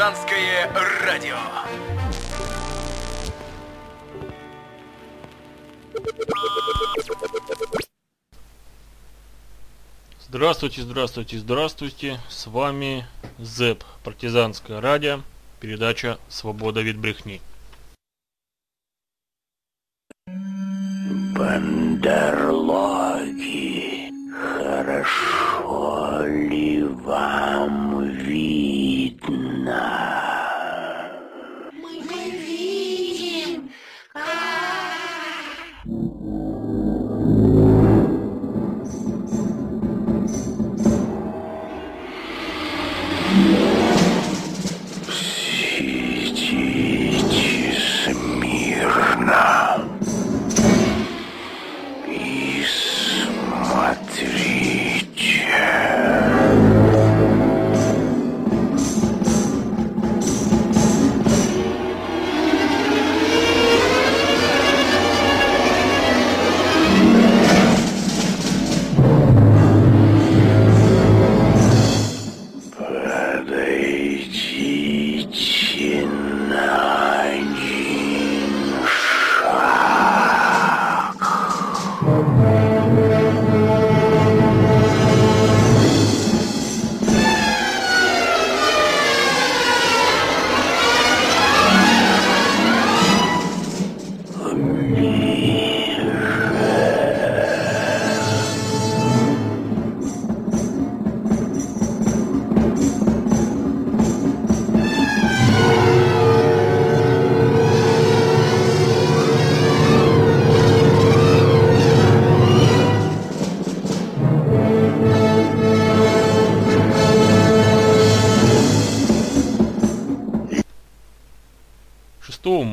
Партизанское радио. Здравствуйте, здравствуйте, здравствуйте. С вами ЗЭП, партизанское радио, передача «Свобода від брехни». Бандерлоги, хорошо ли вам No.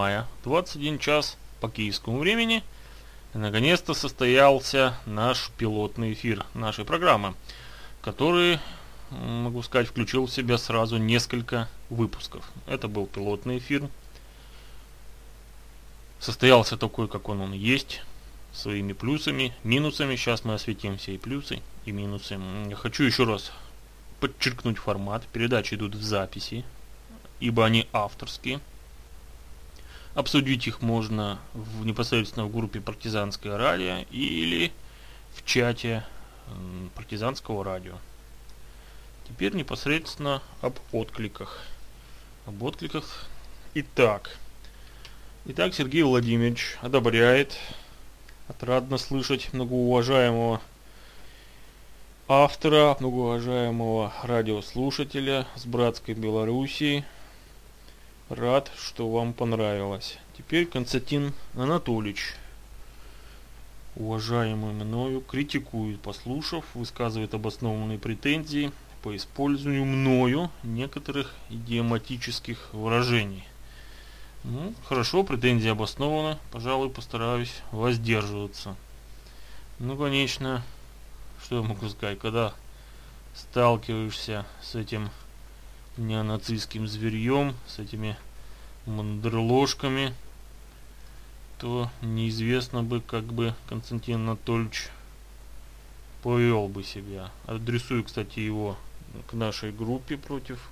Мая, 21 час по киевскому времени, наконец-то состоялся наш пилотный эфир нашей программы, который, могу сказать, включил в себя сразу несколько выпусков. Это был пилотный эфир. Состоялся такой, как он, он есть, своими плюсами, минусами. Сейчас мы осветим все и плюсы, и минусы. Я хочу еще раз подчеркнуть формат. Передачи идут в записи, ибо они авторские. Обсудить их можно в, непосредственно в группе партизанское радио или в чате партизанского радио. Теперь непосредственно об откликах. Об откликах. Итак. Итак, Сергей Владимирович одобряет. Отрадно слышать многоуважаемого автора, многоуважаемого радиослушателя с братской Белоруссии. Рад, что вам понравилось. Теперь Константин Анатольевич, уважаемый мною, критикует, послушав, высказывает обоснованные претензии по использованию мною некоторых идиоматических выражений. Ну, хорошо, претензии обоснованы, пожалуй, постараюсь воздерживаться. Ну, конечно, что я могу сказать, когда сталкиваешься с этим неонацистским зверьем, с этими мандерложками, то неизвестно бы, как бы Константин Анатольевич повел бы себя. Адресую, кстати, его к нашей группе против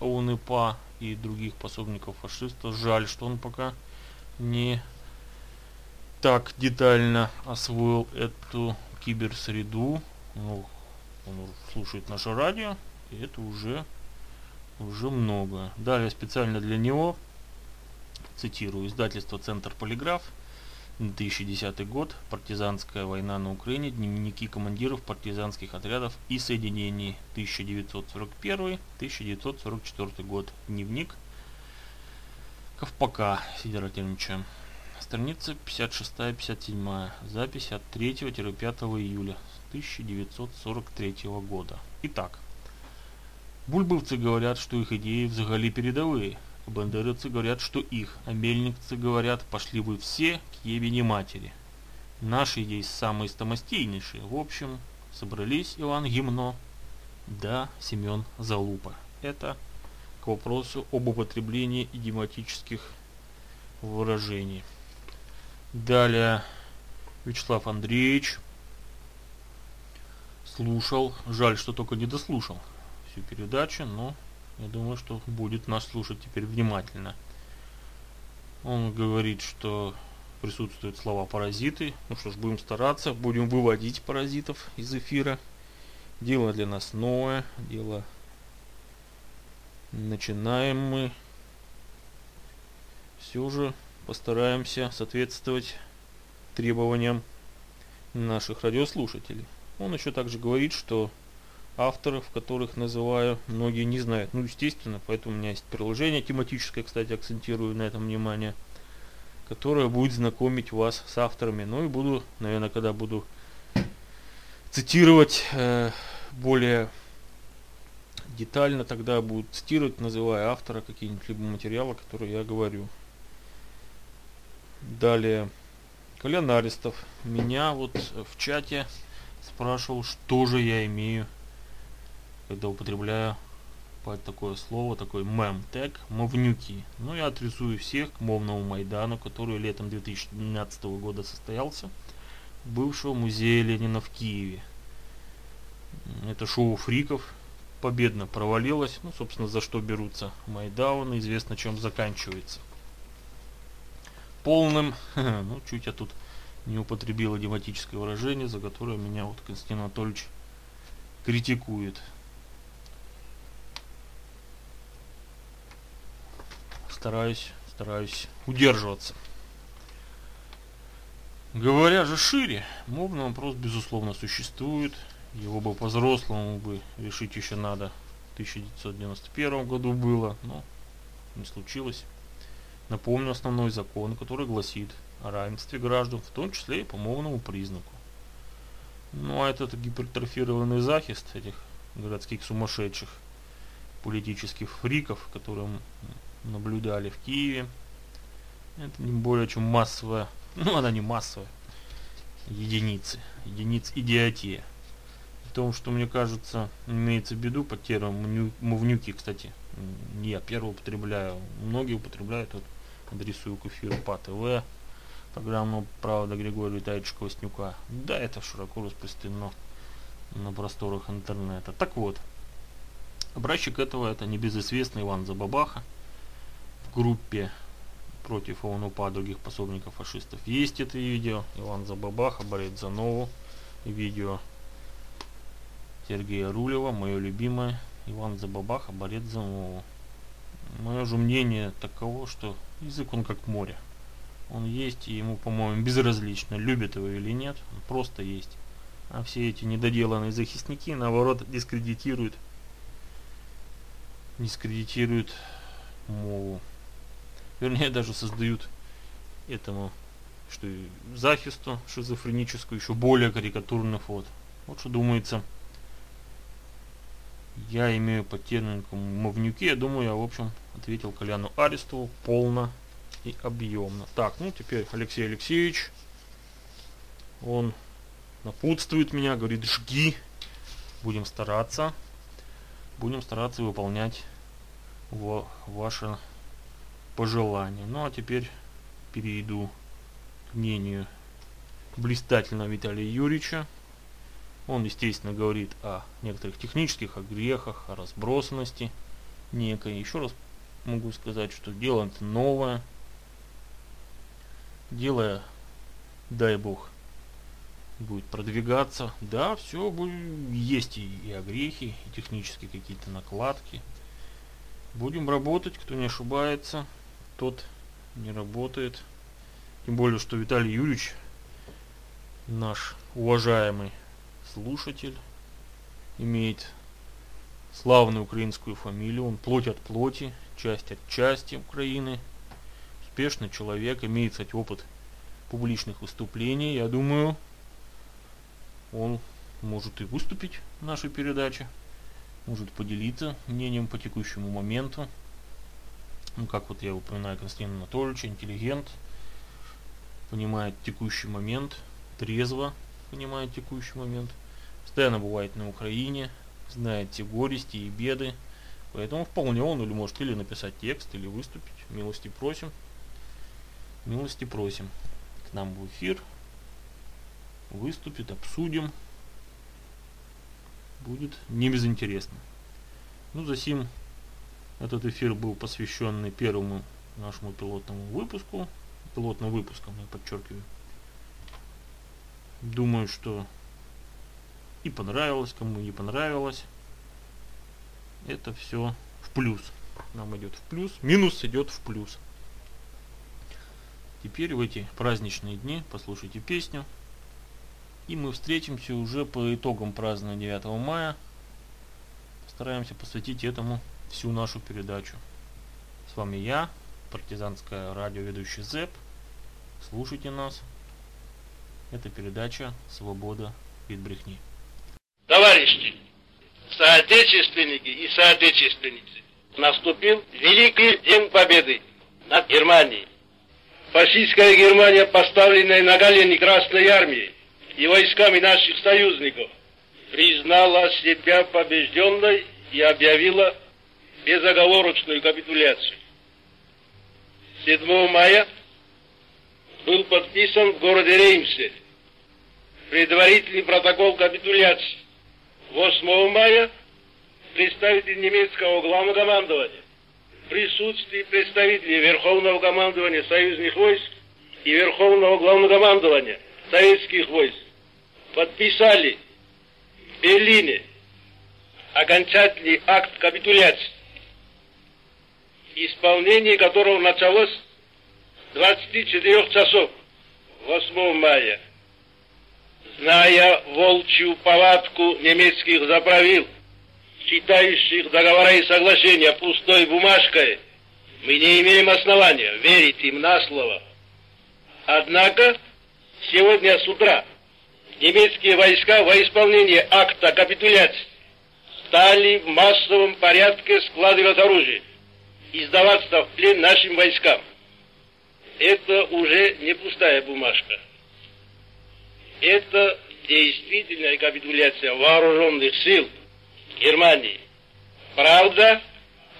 ОУН-ИПА и других пособников фашистов. Жаль, что он пока не так детально освоил эту киберсреду. Ну, он слушает наше радио, и это уже уже много. Далее специально для него, цитирую, издательство «Центр Полиграф», 2010 год, партизанская война на Украине, дневники командиров партизанских отрядов и соединений, 1941-1944 год, дневник Ковпака Сидора Термича. Страница 56-57, запись от 3-5 июля 1943 года. Итак, Бульбовцы говорят, что их идеи взагалі передовые. Бандеровцы говорят, что их, а мельницы говорят, пошли вы все к ебени матери. Наши идеи самые стомастейнейшие. В общем, собрались Иван Гимно, да Семен Залупа. Это к вопросу об употреблении идиоматических выражений. Далее Вячеслав Андреевич слушал, жаль, что только не дослушал всю передачу, но Я думаю, что будет нас слушать теперь внимательно. Он говорит, что присутствуют слова паразиты. Ну что ж, будем стараться, будем выводить паразитов из эфира. Дело для нас новое, дело начинаем мы. Все же постараемся соответствовать требованиям наших радиослушателей. Он еще также говорит, что авторов, которых называю, многие не знают. Ну, естественно, поэтому у меня есть приложение тематическое, кстати, акцентирую на этом внимание, которое будет знакомить вас с авторами. Ну и буду, наверное, когда буду цитировать э, более детально, тогда буду цитировать, называя автора какие-нибудь либо материалы, которые я говорю. Далее, Колян Арестов меня вот в чате спрашивал, что же я имею, когда употребляю такое слово, такой мем тег, мовнюки. Ну, я отрисую всех к мовному Майдану, который летом 2012 года состоялся в бывшем музее Ленина в Киеве. Это шоу фриков победно провалилось. Ну, собственно, за что берутся Майдауны, известно, чем заканчивается. Полным, ну, чуть я тут не употребил идиоматическое выражение, за которое меня вот Константин Анатольевич критикует. Стараюсь, стараюсь удерживаться. Говоря же шире, мовный вопрос безусловно существует. Его бы по-взрослому бы решить еще надо. В 1991 году было, но не случилось. Напомню основной закон, который гласит о равенстве граждан, в том числе и по мовному признаку. Ну а этот гипертрофированный захист этих городских сумасшедших политических фриков, которые наблюдали в Киеве, это не более чем массовая, ну она не массовая, единицы, единиц идиотия. В том, что мне кажется, имеется в виду под термином мувнюки, кстати, не я первый употребляю, многие употребляют, вот адресую к эфиру по ТВ, программу «Правда» Григория Витальевича Костнюка. Да, это широко распространено на просторах интернета. Так вот, образчик этого это небезызвестный Иван Забабаха группе против ОНУПА других пособников фашистов. Есть это видео. Иван Забабаха борет за нову. Видео Сергея Рулева, мое любимое. Иван Забабаха борет за нову. Мое же мнение таково, что язык он как море. Он есть, и ему, по-моему, безразлично, любит его или нет, он просто есть. А все эти недоделанные захисники, наоборот, дискредитируют, дискредитируют мову. Вернее, даже создают этому, что и захисту шизофреническую, еще более карикатурный фот. Вот что думается. Я имею по терминку мовнюки, я думаю, я, в общем, ответил Коляну Арестову полно и объемно. Так, ну теперь Алексей Алексеевич, он напутствует меня, говорит, жги, будем стараться, будем стараться выполнять ваше пожелание. Ну а теперь перейду к мнению блистательного Виталия Юрьевича. Он, естественно, говорит о некоторых технических, о грехах, о разбросанности некой. Еще раз могу сказать, что дело это новое, делая, дай бог, будет продвигаться. Да, все есть и, и огрехи, и технические какие-то накладки. Будем работать, кто не ошибается, тот не работает. Тем более, что Виталий Юрьевич, наш уважаемый слушатель, имеет славную украинскую фамилию, он плоть от плоти, часть от части Украины, успешный человек, имеет, кстати, опыт публичных выступлений. Я думаю, он может и выступить в нашей передаче, может поделиться мнением по текущему моменту. Ну, как вот я упоминаю Константина Анатольевича, интеллигент, понимает текущий момент, трезво понимает текущий момент, постоянно бывает на Украине, знает те горести и беды, поэтому вполне он или может или написать текст, или выступить, милости просим. Милости просим. К нам в эфир, выступит, обсудим, будет не безинтересно. Ну, за сим Этот эфир был посвященный первому нашему пилотному выпуску. Пилотным выпуском, я подчеркиваю. Думаю, что и понравилось, кому не понравилось. Это все в плюс. Нам идет в плюс. Минус идет в плюс. Теперь в эти праздничные дни послушайте песню. И мы встретимся уже по итогам празднования 9 мая. Постараемся посвятить этому всю нашу передачу. С вами я, партизанское радио ведущий ЗЭП. Слушайте нас. Это передача «Свобода від брехни». Товарищи, соотечественники и соотечественницы, наступил Великий День Победы над Германией. Фашистская Германия, поставленная на колени Красной Армией и войсками наших союзников, признала себя побежденной и объявила безоговорочную капитуляцию. 7 мая был подписан в городе Реймсе предварительный протокол капитуляции. 8 мая представитель немецкого главнокомандования в присутствии представителей Верховного командования союзных войск и Верховного главнокомандования советских войск подписали в Берлине окончательный акт капитуляции, исполнение которого началось с 24 часов 8 мая. Зная волчью повадку немецких заправил, читающих договора и соглашения пустой бумажкой, мы не имеем основания верить им на слово. Однако, сегодня с утра немецкие войска во исполнение акта капитуляции стали в массовом порядке складывать оружие и сдаваться в плен нашим войскам. Это уже не пустая бумажка. Это действительная капитуляция вооруженных сил Германии. Правда,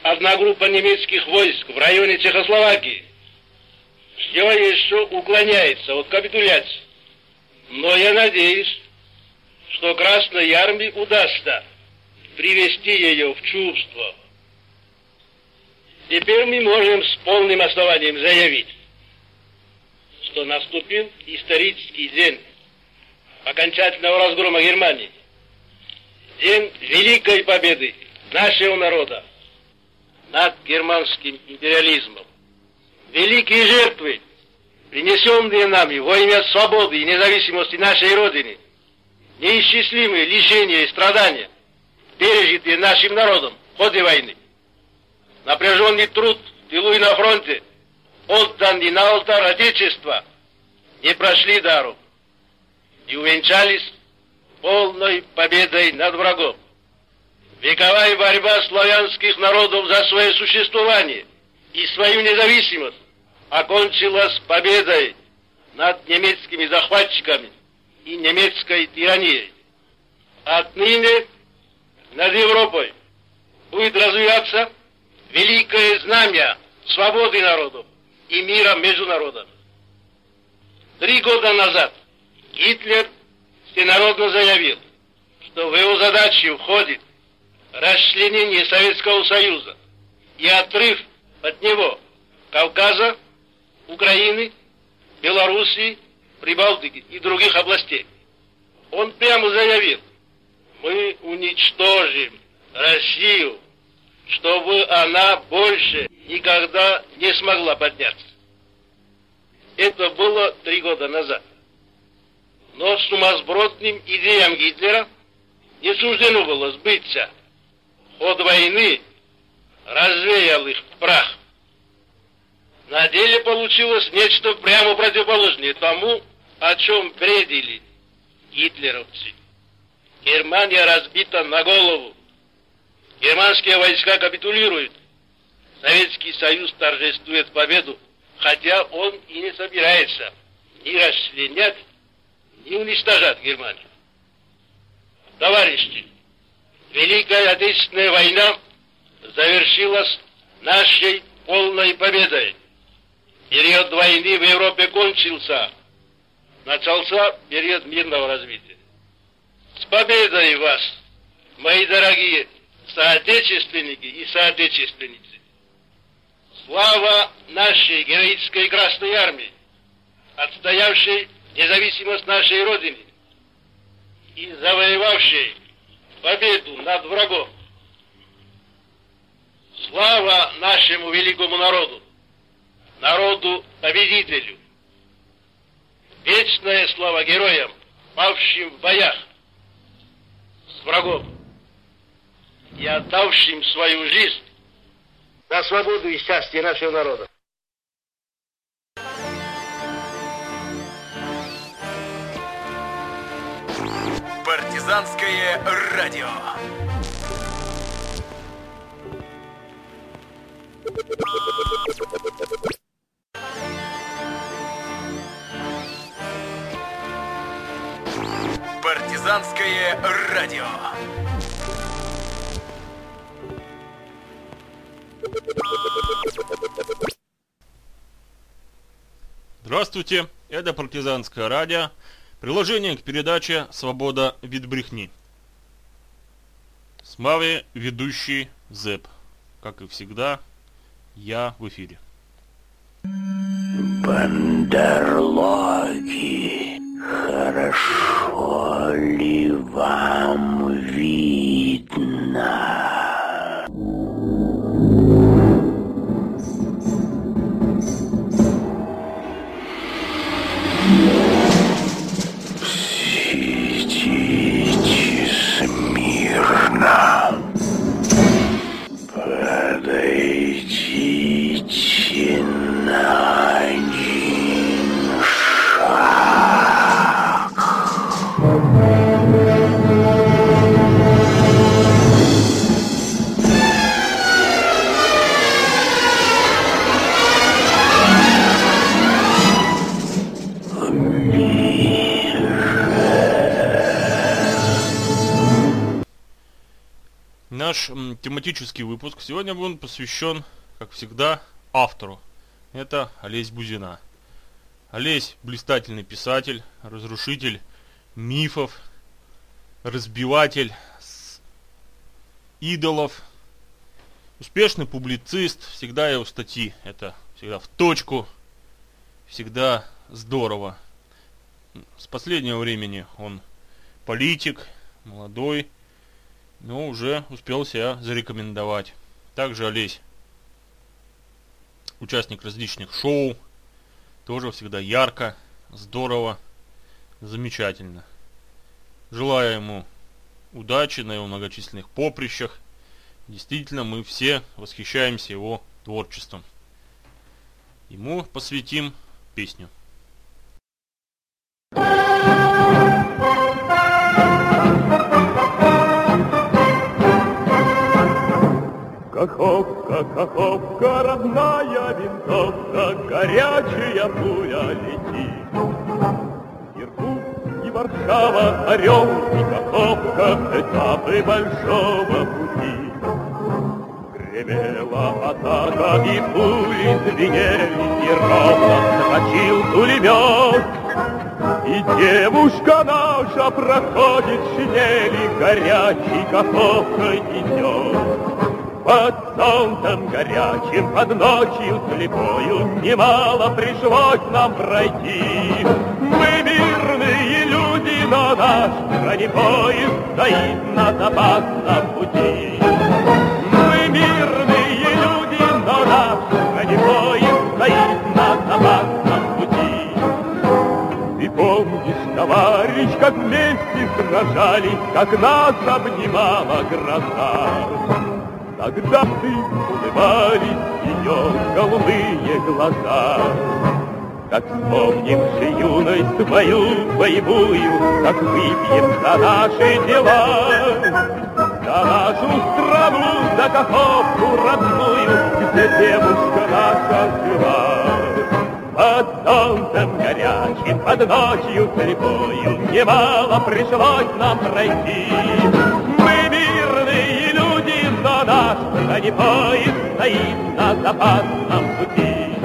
одна группа немецких войск в районе Чехословакии все еще уклоняется от капитуляции. Но я надеюсь, что Красной Армии удастся привести ее в чувство. Теперь мы можем с полным основанием заявить, что наступил исторический день окончательного разгрома Германии. День великой победы нашего народа над германским империализмом. Великие жертвы, принесенные нами во имя свободы и независимости нашей Родины, неисчислимые лишения и страдания, пережитые нашим народом в ходе войны. Напряженный труд тылу и на фронте, отданный на алтарь Отечества, не прошли даром и увенчались полной победой над врагом. Вековая борьба славянских народов за свое существование и свою независимость окончилась победой над немецкими захватчиками и немецкой тиранией. Отныне над Европой будет развиваться великое знамя свободы народов и мира между народами. Три года назад Гитлер всенародно заявил, что в его задачи входит расчленение Советского Союза и отрыв от него Кавказа, Украины, Белоруссии, Прибалтики и других областей. Он прямо заявил, мы уничтожим Россию, чтобы она больше никогда не смогла подняться. Это было три года назад но сумасбродным идеям Гитлера не суждено было сбыться. Ход войны развеял их в прах. На деле получилось нечто прямо противоположное тому, о чем бредили гитлеровцы. Германия разбита на голову. Германские войска капитулируют. Советский Союз торжествует победу, хотя он и не собирается ни расчленять, и уничтожат Германию. Товарищи, Великая Отечественная война завершилась нашей полной победой. Период войны в Европе кончился. Начался период мирного развития. С победой вас, мои дорогие соотечественники и соотечественницы! Слава нашей героической Красной Армии, отстоявшей независимость нашей Родины и завоевавшей победу над врагом. Слава нашему великому народу, народу-победителю. Вечная слава героям, павшим в боях с врагом и отдавшим свою жизнь за свободу и счастье нашего народа. Партизанское радио. Партизанское радио. Здравствуйте, это партизанское радио, приложение к передаче «Свобода від брехни». С вами ведущий Зэп. Как и всегда, я в эфире. Бандерлоги, хорошо ли вам Наш тематический выпуск сегодня будет посвящен, как всегда, автору. Это Олесь Бузина. Олесь – блистательный писатель, разрушитель мифов, разбиватель идолов, успешный публицист, всегда его статьи. Это всегда в точку, всегда здорово. С последнего времени он политик, молодой, но уже успел себя зарекомендовать. Также Олесь, участник различных шоу, тоже всегда ярко, здорово, замечательно. Желаю ему удачи на его многочисленных поприщах. Действительно, мы все восхищаемся его творчеством. Ему посвятим песню. Каховка, Каховка, родная винтовка, горячая пуля летит. Иркутск и Варшава, Орел и Каховка, этапы большого пути. Гремела атака, и пули звенели, и ровно скочил пулемет. И девушка наша проходит шинели, горячей каховкой идет. Под солнцем горячим, под ночью слепою Немало пришлось нам пройти. Мы мирные люди, но наш бронепоезд Стоит на запасном пути. Мы мирные люди, но наш бронепоезд Стоит на запасном пути. Ты помнишь, товарищ, как вместе сражались, Как нас обнимала гроза? Тогда ты улыбались ее голубые глаза. Как вспомним же юность твою боевую, Как выпьем за наши дела, За нашу страну, за Каховку родную, Где девушка наша жила. Под солнцем горячим, под ночью слепою Немало пришлось нам пройти. Но наш бронепоезд Стоит на запасном пути.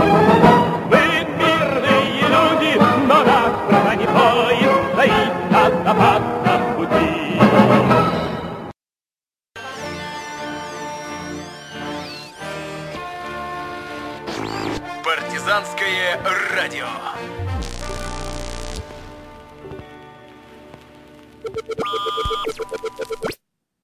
Мы мирные люди, но наш бронепоезд Стоит на запасном пути. Партизанское радио.